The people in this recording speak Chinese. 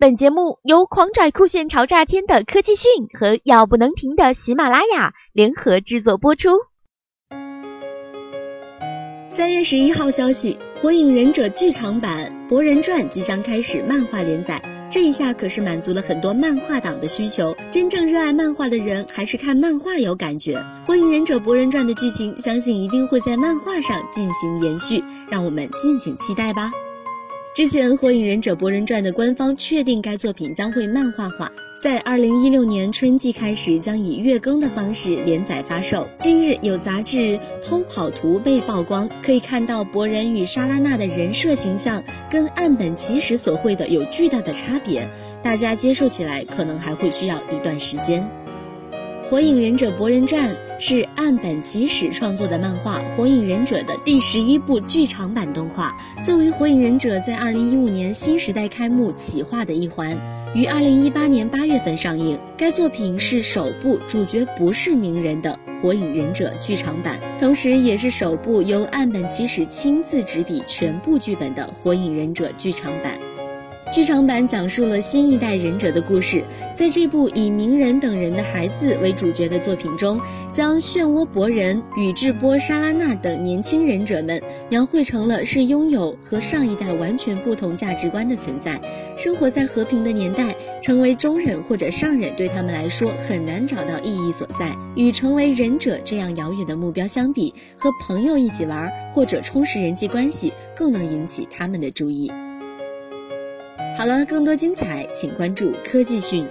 本节目由狂拽酷炫潮炸天的科技讯和要不能停的喜马拉雅联合制作播出。三月十一号消息，《火影忍者》剧场版《博人传》即将开始漫画连载，这一下可是满足了很多漫画党的需求。真正热爱漫画的人，还是看漫画有感觉。《火影忍者博人传》的剧情，相信一定会在漫画上进行延续，让我们敬请期待吧。之前《火影忍者博人传》的官方确定该作品将会漫画化，在二零一六年春季开始将以月更的方式连载发售。近日有杂志偷跑图被曝光，可以看到博人与莎拉娜的人设形象跟岸本齐史所绘的有巨大的差别，大家接受起来可能还会需要一段时间。《火影忍者博人传》是岸本齐史创作的漫画《火影忍者》的第十一部剧场版动画，作为《火影忍者》在二零一五年新时代开幕企划的一环，于二零一八年八月份上映。该作品是首部主角不是鸣人的《火影忍者》剧场版，同时也是首部由岸本齐史亲自执笔全部剧本的《火影忍者》剧场版。剧场版讲述了新一代忍者的故事，在这部以鸣人等人的孩子为主角的作品中，将漩涡博人、宇智波莎拉娜等年轻忍者们描绘成了是拥有和上一代完全不同价值观的存在，生活在和平的年代，成为中忍或者上忍对他们来说很难找到意义所在。与成为忍者这样遥远的目标相比，和朋友一起玩或者充实人际关系更能引起他们的注意。好了更多精彩请关注科技讯。